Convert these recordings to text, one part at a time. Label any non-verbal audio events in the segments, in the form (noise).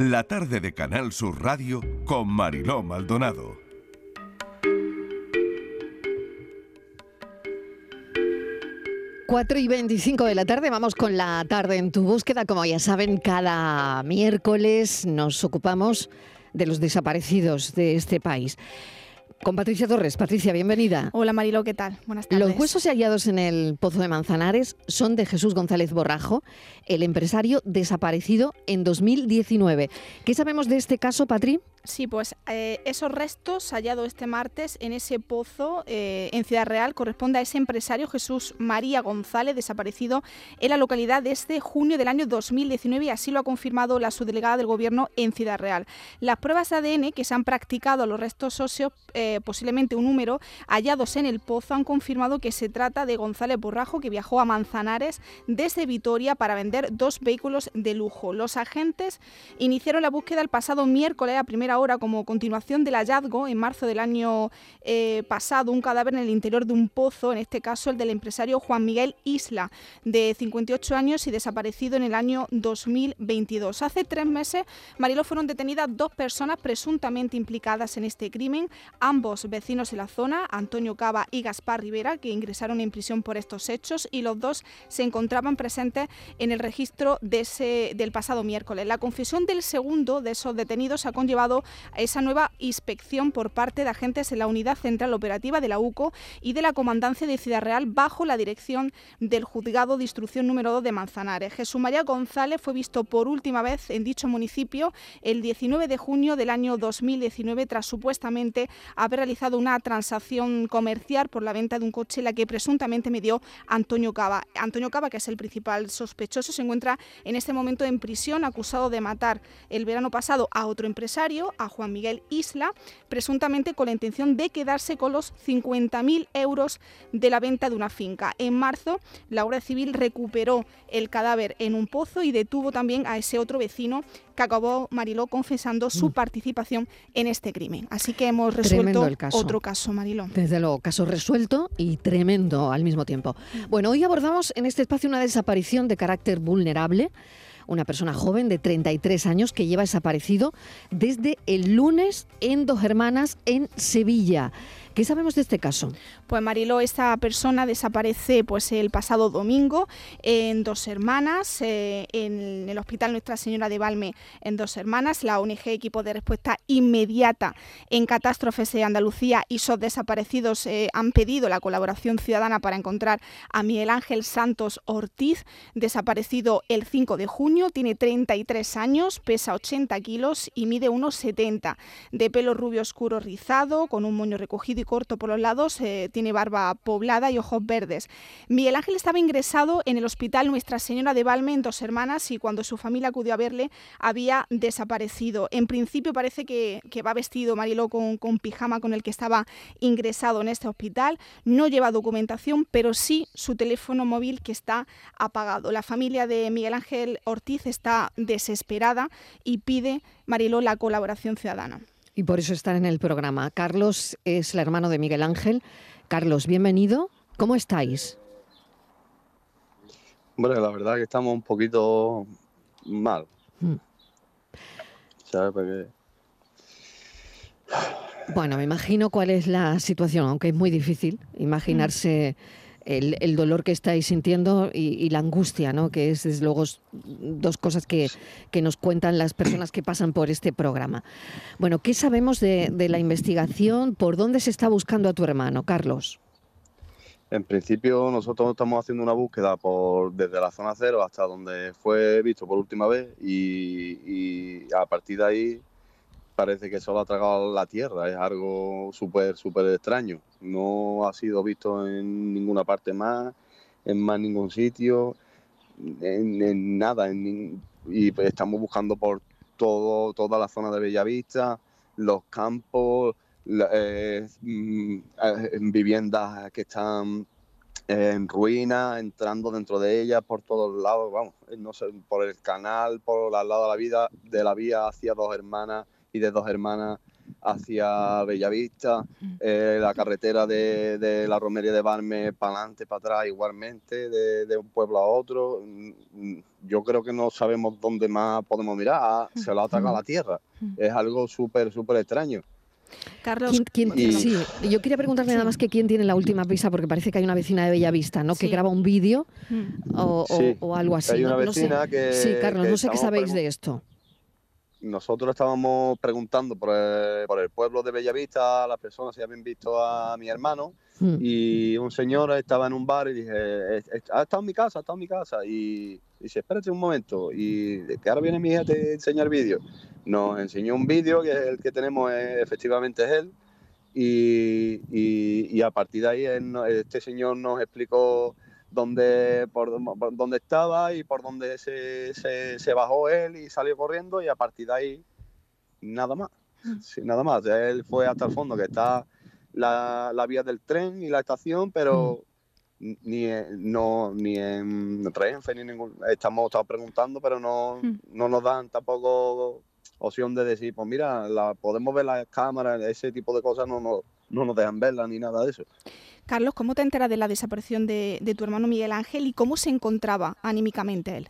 La tarde de Canal Sur Radio con Mariló Maldonado. Cuatro y 25 de la tarde, vamos con la tarde en tu búsqueda. Como ya saben, cada miércoles nos ocupamos de los desaparecidos de este país. Con Patricia Torres. Patricia, bienvenida. Hola Marilo, ¿qué tal? Buenas tardes. Los huesos hallados en el Pozo de Manzanares son de Jesús González Borrajo, el empresario desaparecido en 2019. ¿Qué sabemos de este caso, Patri? Sí, pues eh, esos restos hallados este martes en ese pozo eh, en Ciudad Real corresponde a ese empresario Jesús María González, desaparecido en la localidad desde junio del año 2019 y así lo ha confirmado la subdelegada del Gobierno en Ciudad Real. Las pruebas de ADN que se han practicado a los restos óseos, eh, posiblemente un número, hallados en el pozo, han confirmado que se trata de González Borrajo, que viajó a Manzanares desde Vitoria para vender dos vehículos de lujo. Los agentes iniciaron la búsqueda el pasado miércoles a primera ahora como continuación del hallazgo en marzo del año eh, pasado un cadáver en el interior de un pozo, en este caso el del empresario Juan Miguel Isla, de 58 años y desaparecido en el año 2022. Hace tres meses, Marilo, fueron detenidas dos personas presuntamente implicadas en este crimen, ambos vecinos de la zona, Antonio Cava y Gaspar Rivera, que ingresaron en prisión por estos hechos y los dos se encontraban presentes en el registro de ese, del pasado miércoles. La confesión del segundo de esos detenidos ha conllevado esa nueva inspección por parte de agentes en la Unidad Central Operativa de la UCO y de la Comandancia de Ciudad Real bajo la dirección del Juzgado de Instrucción número 2 de Manzanares. Jesús María González fue visto por última vez en dicho municipio el 19 de junio del año 2019 tras supuestamente haber realizado una transacción comercial por la venta de un coche la que presuntamente me dio Antonio Cava. Antonio Cava, que es el principal sospechoso, se encuentra en este momento en prisión acusado de matar el verano pasado a otro empresario, a Juan Miguel Isla, presuntamente con la intención de quedarse con los 50.000 euros de la venta de una finca. En marzo, la Guardia Civil recuperó el cadáver en un pozo y detuvo también a ese otro vecino que acabó Mariló confesando su mm. participación en este crimen. Así que hemos resuelto otro caso, Mariló. Desde luego, caso resuelto y tremendo al mismo tiempo. Bueno, hoy abordamos en este espacio una desaparición de carácter vulnerable una persona joven de 33 años que lleva desaparecido desde el lunes en Dos Hermanas en Sevilla. ¿Qué sabemos de este caso? Pues Marilo, esta persona desaparece pues el pasado domingo en Dos Hermanas, eh, en el Hospital Nuestra Señora de Valme en Dos Hermanas. La ONG Equipo de Respuesta Inmediata en Catástrofes de Andalucía y SOS Desaparecidos eh, han pedido la colaboración ciudadana para encontrar a Miguel Ángel Santos Ortiz, desaparecido el 5 de junio. Tiene 33 años, pesa 80 kilos y mide unos 70, de pelo rubio oscuro rizado, con un moño recogido corto por los lados, eh, tiene barba poblada y ojos verdes. Miguel Ángel estaba ingresado en el hospital Nuestra Señora de Valme en Dos Hermanas y cuando su familia acudió a verle había desaparecido. En principio parece que, va vestido Mariló con, con pijama con el que estaba ingresado en este hospital. No lleva documentación, pero sí su teléfono móvil que está apagado. La familia de Miguel Ángel Ortiz está desesperada y pide, Mariló, la colaboración ciudadana y por eso están en el programa. Carlos es el hermano de Miguel Ángel. Carlos, bienvenido. ¿Cómo estáis? Bueno, la verdad que estamos un poquito mal. Hmm. ¿Sabes? Bueno, me imagino cuál es la situación, aunque es muy difícil imaginarse el, dolor que estáis sintiendo y, la angustia, ¿no? que es desde luego dos cosas que, nos cuentan las personas que pasan por este programa. Bueno, ¿qué sabemos de, la investigación? ¿Por dónde se está buscando a tu hermano, Carlos? En principio nosotros estamos haciendo una búsqueda por desde la zona cero hasta donde fue visto por última vez y a partir de ahí parece que solo ha tragado la tierra, es algo súper, súper extraño. No ha sido visto en ninguna parte más, en más ningún sitio, en, nada. y pues estamos buscando por todo, toda la zona de Bellavista, los campos, eh, mm, eh, en viviendas que están en ruinas, entrando dentro de ellas por todos lados, vamos, no sé, por el canal, por al lado de la vida, de la vía hacia dos hermanas y de dos hermanas hacia Bellavista, eh, la carretera de, de la romería de Barme para adelante, para atrás igualmente, de, de un pueblo a otro. Mm, Yo creo que no sabemos dónde más podemos mirar, Ah, se lo ha tragado la tierra. Es algo súper, súper extraño. Carlos, ¿Quién- sí, yo quería preguntarle nada más que quién tiene la última pista, porque parece que hay una vecina de Bellavista, ¿no? Que graba un vídeo Mm. o, o- Sí, o algo así. hay una No sé. vecina que- Sí, Carlos, que no sé qué sabéis de esto. Nosotros estábamos preguntando por el, por el pueblo de Bellavista a las personas si habían visto a mi hermano Mm. y un señor estaba en un bar y dije, "Es- es- ha estado en mi casa, ha estado en mi casa. Y dice, espérate un momento, y que ahora viene mi hija, te enseña el vídeo. Nos enseñó un vídeo, que es el que tenemos, eh, efectivamente es él. Y, y- y a partir de ahí este señor nos explicó dónde, por, por dónde estaba y por dónde se, se- se bajó él y salió corriendo y a partir de ahí nada más. Sí, nada más. Él fue hasta el fondo, que está la, la vía del tren y la estación, pero ni, en- no, ni en Renfe ni ningún... Estamos estado preguntando, pero no, Mm. no nos dan tampoco opción de decir, pues mira, la, podemos ver las cámaras, ese tipo de cosas no, no, no nos dejan verlas ni nada de eso. Carlos, ¿cómo te enteras de la desaparición de, de tu hermano Miguel Ángel y cómo se encontraba anímicamente él?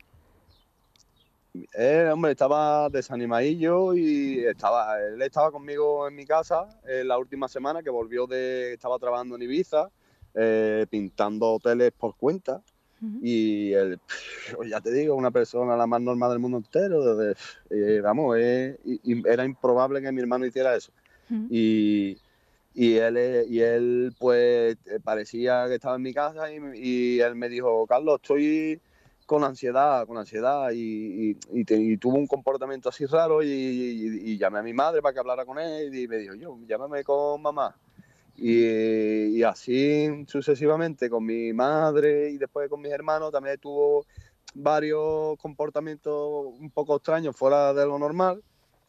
Él, hombre, estaba desanimadillo y estaba, él estaba conmigo en mi casa eh, la última semana que volvió de, estaba trabajando en Ibiza, eh, pintando hoteles por cuenta. Y él, ya te digo, una persona la más normal del mundo entero. eh, vamos, eh, era improbable que mi hermano hiciera eso. Y, y él, eh, y él, pues, eh, parecía que estaba en mi casa y, y él me dijo, Carlos, estoy con ansiedad, con ansiedad. Y, y- y tuvo un comportamiento así raro y llamé a mi madre para que hablara con él y me dijo, yo, llámame con mamá. Y, y así sucesivamente con mi madre y después con mis hermanos también tuvo varios comportamientos un poco extraños fuera de lo normal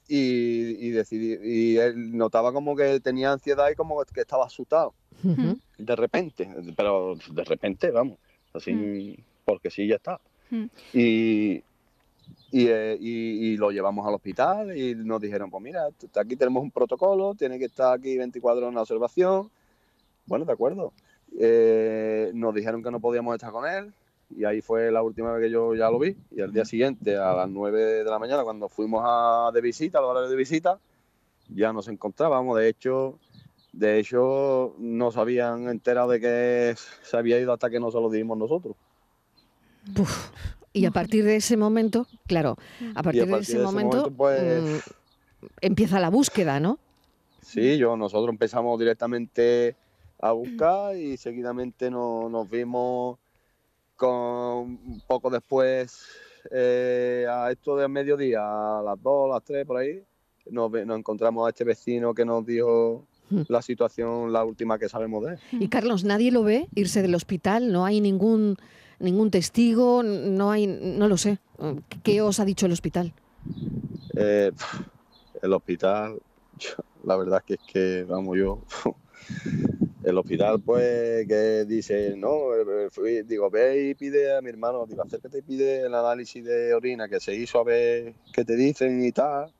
y, y decidí y él notaba como que tenía ansiedad y como que estaba asustado. De repente pero de repente vamos así porque sí ya está. Y y, eh, y- y lo llevamos al hospital y nos dijeron, pues mira, aquí tenemos un protocolo, tiene que estar aquí 24 horas en observación. Bueno, de acuerdo. Eh, nos dijeron que no podíamos estar con él y ahí fue la última vez que yo ya lo vi. Y al día siguiente, a las 9 de la mañana, cuando fuimos a, de visita, a los horarios de visita, ya nos encontrábamos. De hecho, de hecho, no se habían enterado de que se había ido hasta que no se lo dimos nosotros. Y a partir de ese momento, claro, a partir, de, partir ese de ese momento, momento, pues- mm, empieza la búsqueda, ¿no? Sí, yo, nosotros empezamos directamente a buscar y seguidamente no- nos vimos con un poco después, eh, a esto de mediodía, a las 2, a las 3 por ahí, nos, encontramos a este vecino que nos dijo Mm. la situación, la última que sabemos de él. Y Carlos, nadie lo ve irse del hospital, no hay ningún ningún testigo, no hay, no lo sé. ¿Qué os ha dicho el hospital? Eh, el hospital, la verdad que es que, vamos, yo, el hospital, pues, que dice, no, eh, fui- digo, ve y pide a mi hermano, digo, acércate y pide el análisis de orina que se hizo a ver qué te dicen y tal.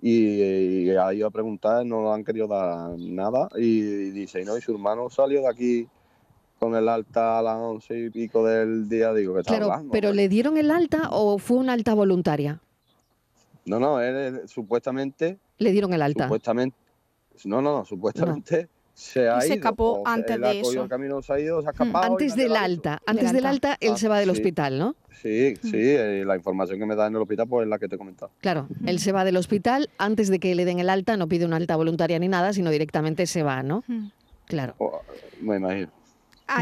Y, y ha ido a preguntar, no le han querido dar nada. Y, dice, no, y su hermano salió de aquí con el alta a las once y pico del día, digo, que Claro, hablando? pero ¿le dieron el alta o fue una alta voluntaria? No, no, él, él supuestamente Le dieron el alta. Supuestamente, no, no, no, supuestamente se ha Y se ido. escapó antes de eso. Mm, el camino, se ha ido, se ha escapado. y Antes del alta, antes del alta. él Ah, se va del sí. hospital, ¿no? Sí, Mm. sí, eh, la información que me da en el hospital pues es la que te he comentado. Claro, él se va del hospital antes de que le den el alta, no pide una alta voluntaria ni nada, sino directamente se va, ¿no? Mm. Claro. O- me imagino.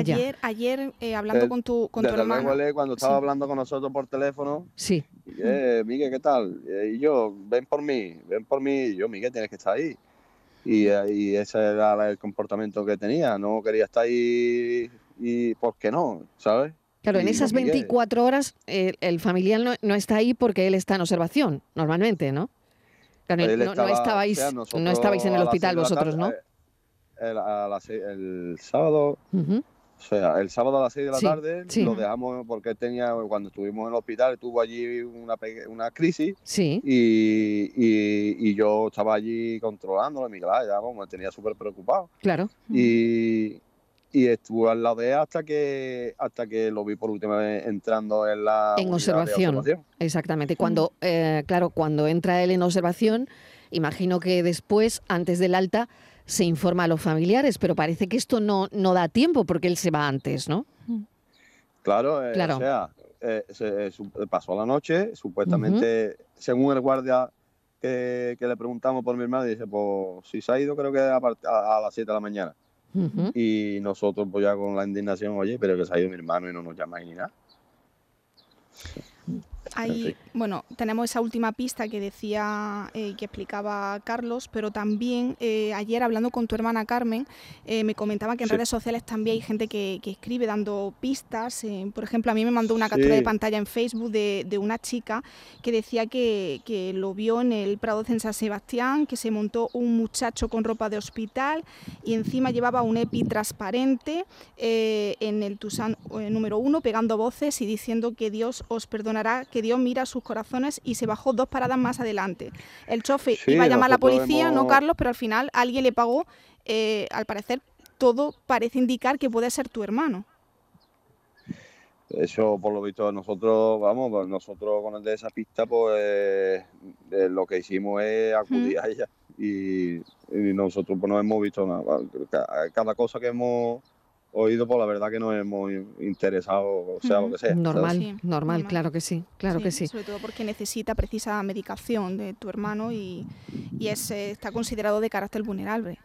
Ya. Ayer, ayer eh, hablando Eh, con tu, con tu hermano. él, cuando estaba Sí. hablando con nosotros por teléfono, Sí. eh, Miguel, ¿qué tal? Eh, Y yo, ven por mí, ven por mí. Y yo, Miguel, tienes que estar ahí. Y, y ese era el comportamiento que tenía. No quería estar ahí y ¿por qué no? ¿Sabes? Claro, en esas con Miguel. 24 horas el familiar no, no está ahí porque él está en observación, normalmente, ¿no? Claro, no, no estaba- estabais, o sea, no nosotros estabais en el hospital vosotros, ¿no? tarde, el, sábado. O sea, el sábado a las 6 de la Sí, tarde sí. lo dejamos porque tenía, cuando estuvimos en el hospital, tuvo allí una, una crisis Sí, y, y- y yo estaba allí controlándolo, Miguel Ángel, ya, vamos, me tenía súper preocupado. claro. Y, y estuve al lado de él hasta que, hasta que lo vi por última vez entrando en la En de observación. Exactamente. Cuando, eh, claro, cuando entra él en observación, imagino que después, antes del alta, se informa a los familiares, pero parece que esto no, no da tiempo porque él se va antes, ¿no? Claro, eh, Claro. o sea, eh, se- su- pasó la noche, supuestamente, según el guardia que, que le preguntamos por mi hermano, dice, pues si se ha ido creo que a, part- a- a las 7 de la mañana. Y nosotros pues ya con la indignación, oye, pero que se ha ido mi hermano y no nos llamáis ni nada. Ahí, bueno, tenemos esa última pista que decía, eh, que explicaba Carlos, pero también eh, ayer hablando con tu hermana Carmen, eh, me comentaba que en Sí. redes sociales también hay gente que, que escribe dando pistas. eh, por ejemplo, a mí me mandó una captura de pantalla en Facebook de, de una chica que decía que, que lo vio en el Prado de San Sebastián, que se montó un muchacho con ropa de hospital y encima llevaba un EPI transparente en el Tusán número uno, pegando voces y diciendo que Dios os perdonará, que Dios mira sus corazones y se bajó dos paradas más adelante. El chofe Sí, iba a llamar a la policía, no Carlos, pero al final alguien le pagó. eh, al parecer, todo parece indicar que puede ser tu hermano. Eso, por lo visto, nosotros, vamos, pues nosotros con el de esa pista, pues eh, lo que hicimos es acudir a ella. Y, y nosotros pues no hemos visto nada. Ca- Cada cosa que hemos oído, pues la verdad que nos hemos interesado, o sea, lo que sea. Normal, Sí, normal, normal. claro que sí, claro que sí. Sobre todo porque necesita precisa medicación de tu hermano y, y es, eh, está considerado de carácter vulnerable.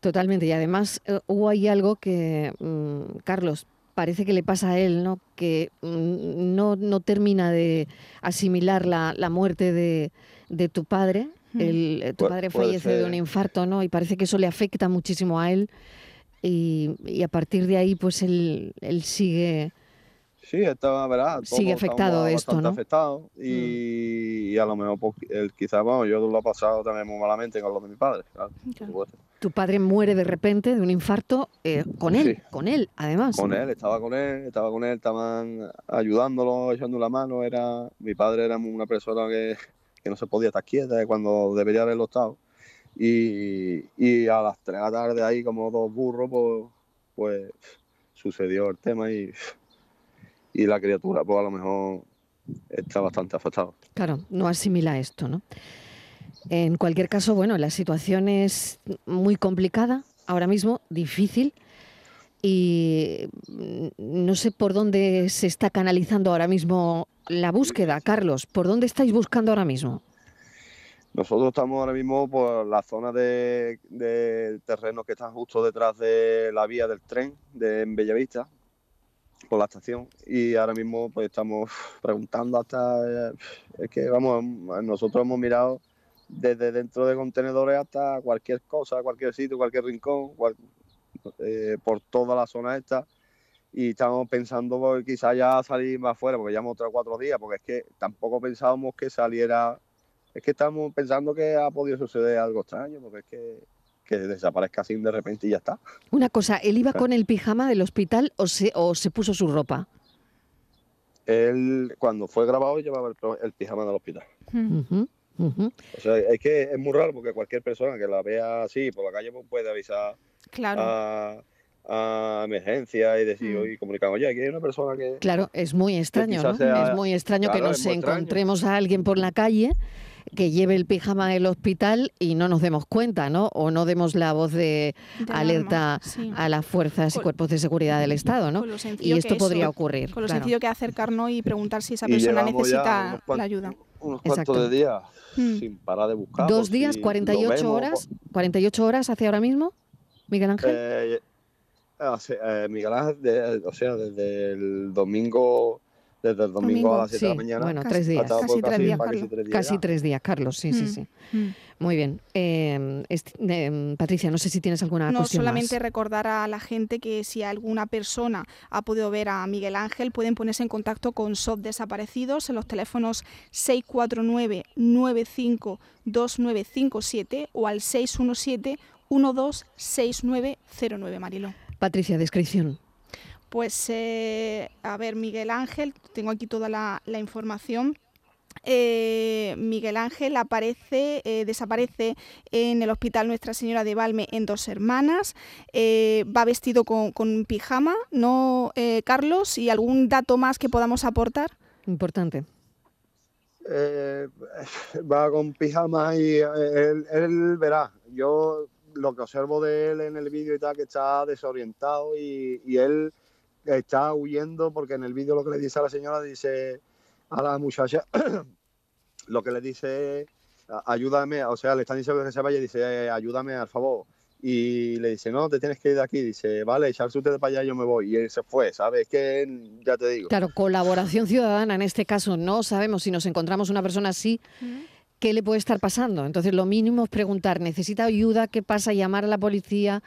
Totalmente. Y además eh, hubo ahí algo que, mm, Carlos, parece que le pasa a él, ¿no? Que mm, no, no termina de asimilar la, la muerte de, de tu padre. Mm. El- eh, tu Pu- padre fallece de un infarto, ¿no? Y parece que eso le afecta muchísimo a él. Y, y a partir de ahí, pues él, él sigue. Sí, está, ¿verdad? Sigue afectado esto, ¿no? Mm. y, y a lo mejor pues, él quizás, bueno, yo lo he pasado también muy malamente con lo de mi padre, claro, Claro. Tu padre muere de repente de un infarto eh, con él, Sí. con él, además. Con ¿no? él, estaba con él, estaba con él, estaban ayudándolo, echando la mano. Era, mi padre era una persona que, que no se podía estar quieta cuando debería haberlo estado. Y, a las 3 de la tarde ahí como dos burros, pues, pues sucedió el tema y, y la criatura pues a lo mejor está bastante afectada. Claro, no asimila esto, ¿no? En cualquier caso, bueno, la situación es muy complicada ahora mismo, difícil, y no sé por dónde se está canalizando ahora mismo la búsqueda, Carlos. ¿Por dónde estáis buscando ahora mismo? Nosotros estamos ahora mismo por la zona de, terrenos que están justo detrás de la vía del tren de Bellavista, por la estación. Y ahora mismo pues estamos preguntando hasta... eh, Es que vamos, nosotros hemos mirado desde dentro de contenedores hasta cualquier cosa, cualquier sitio, cualquier rincón, eh, por toda la zona esta. Y estamos pensando pues, quizás ya salir más fuera, porque llevamos tres o cuatro días, porque es que tampoco pensábamos que saliera es que estamos pensando que ha podido suceder algo extraño, porque es que, que desaparezca así de repente y ya está. Una cosa, ¿él iba con el pijama del hospital o se, o se puso su ropa? Él, cuando fue grabado, llevaba el, el pijama del hospital. O sea, es que es muy raro porque cualquier persona que la vea así por la calle pues, puede avisar Claro. a, a emergencia y decir, Mm. oye, comunicar, oye, aquí hay una persona que... Claro, es muy extraño, ¿no? sea- es muy extraño que nos extraño. encontremos a alguien por la calle que lleve el pijama del hospital y no nos demos cuenta, ¿no? O no demos la voz de de alerta sí. a las fuerzas y cuerpos de seguridad del Estado, ¿no? Y esto podría eso- ocurrir. Con lo claro. sencillo que acercarnos y preguntar si esa y persona necesita la ayuda. Unos Exacto. cuantos de días Mm. sin parar de buscar. Dos días, si lo 48 vemos, horas, 48 horas hacia ahora mismo, Miguel Ángel. Eh, eh, Miguel Ángel, de- o sea, desde el domingo, desde el domingo, Domingo, a las 7 de la mañana. bueno, Casi- tres días. Casi tres días, casi Carlos. tres días Casi ya. tres días, Carlos, sí, sí, Mm, sí. mm. Muy bien. Eh, est- eh, Patricia, no sé si tienes alguna No, cuestión solamente más. recordar a la gente que si alguna persona ha podido ver a Miguel Ángel, pueden ponerse en contacto con SOT Desaparecidos en los teléfonos 649-952957 o al 617-126909, Marilo. Patricia, descripción. Pues, eh, a ver, Miguel Ángel, tengo aquí toda la, la información. Eh, Miguel Ángel aparece, eh, desaparece en el hospital Nuestra Señora de Valme en Dos Hermanas, eh, va vestido con, con pijama, ¿no, Carlos? ¿Y algún dato más que podamos aportar? Importante. va con pijama y él, él, verá, yo lo que observo de él en el vídeo y tal, que está desorientado y, y él está huyendo porque en el vídeo lo que le dice a la señora dice a la muchacha (clears throat) lo que le dice, ayúdame, o sea, le están diciendo que se vaya y dice, eh, ayúdame, al favor. Y le dice, no, te tienes que ir de aquí. Dice, vale, echarse usted para allá, yo me voy. Y él se fue, ¿sabes? Es que ya te digo. Claro, colaboración ciudadana en este caso. No sabemos si nos encontramos una persona así. ¿Qué le puede estar pasando? Entonces, lo mínimo es preguntar, ¿necesita ayuda? ¿Qué pasa? Llamar a la policía.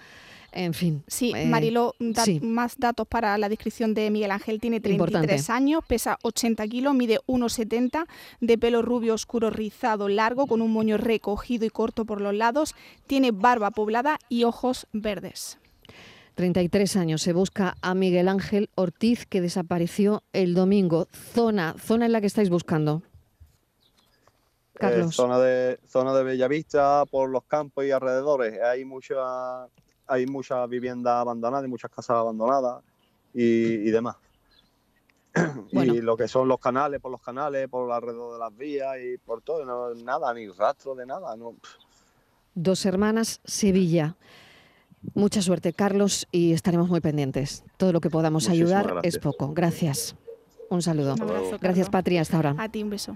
En fin. Sí, eh, Marilo, más datos para la descripción de Miguel Ángel. Tiene 33 años, pesa 80 kilos, mide 1,70, de pelo rubio oscuro rizado largo, con un moño recogido y corto por los lados. Tiene barba poblada y ojos verdes. 33 años. Se busca a Miguel Ángel Ortiz, que desapareció el domingo. Zona, zona en la que estáis buscando. Eh, Carlos. zona de zona de Bellavista, por los campos y alrededores. Hay mucha hay muchas viviendas abandonadas y muchas casas abandonadas y, demás. (clears throat) Y lo que son los canales, por los canales, por alrededor de las vías y por todo, no, nada, ni rastro de nada. No. Dos hermanas, Sevilla. Mucha suerte, Carlos, y estaremos muy pendientes. Todo lo que podamos ayudar es poco. Gracias. Un saludo. gracias, Patria. Hasta ahora. A ti un beso.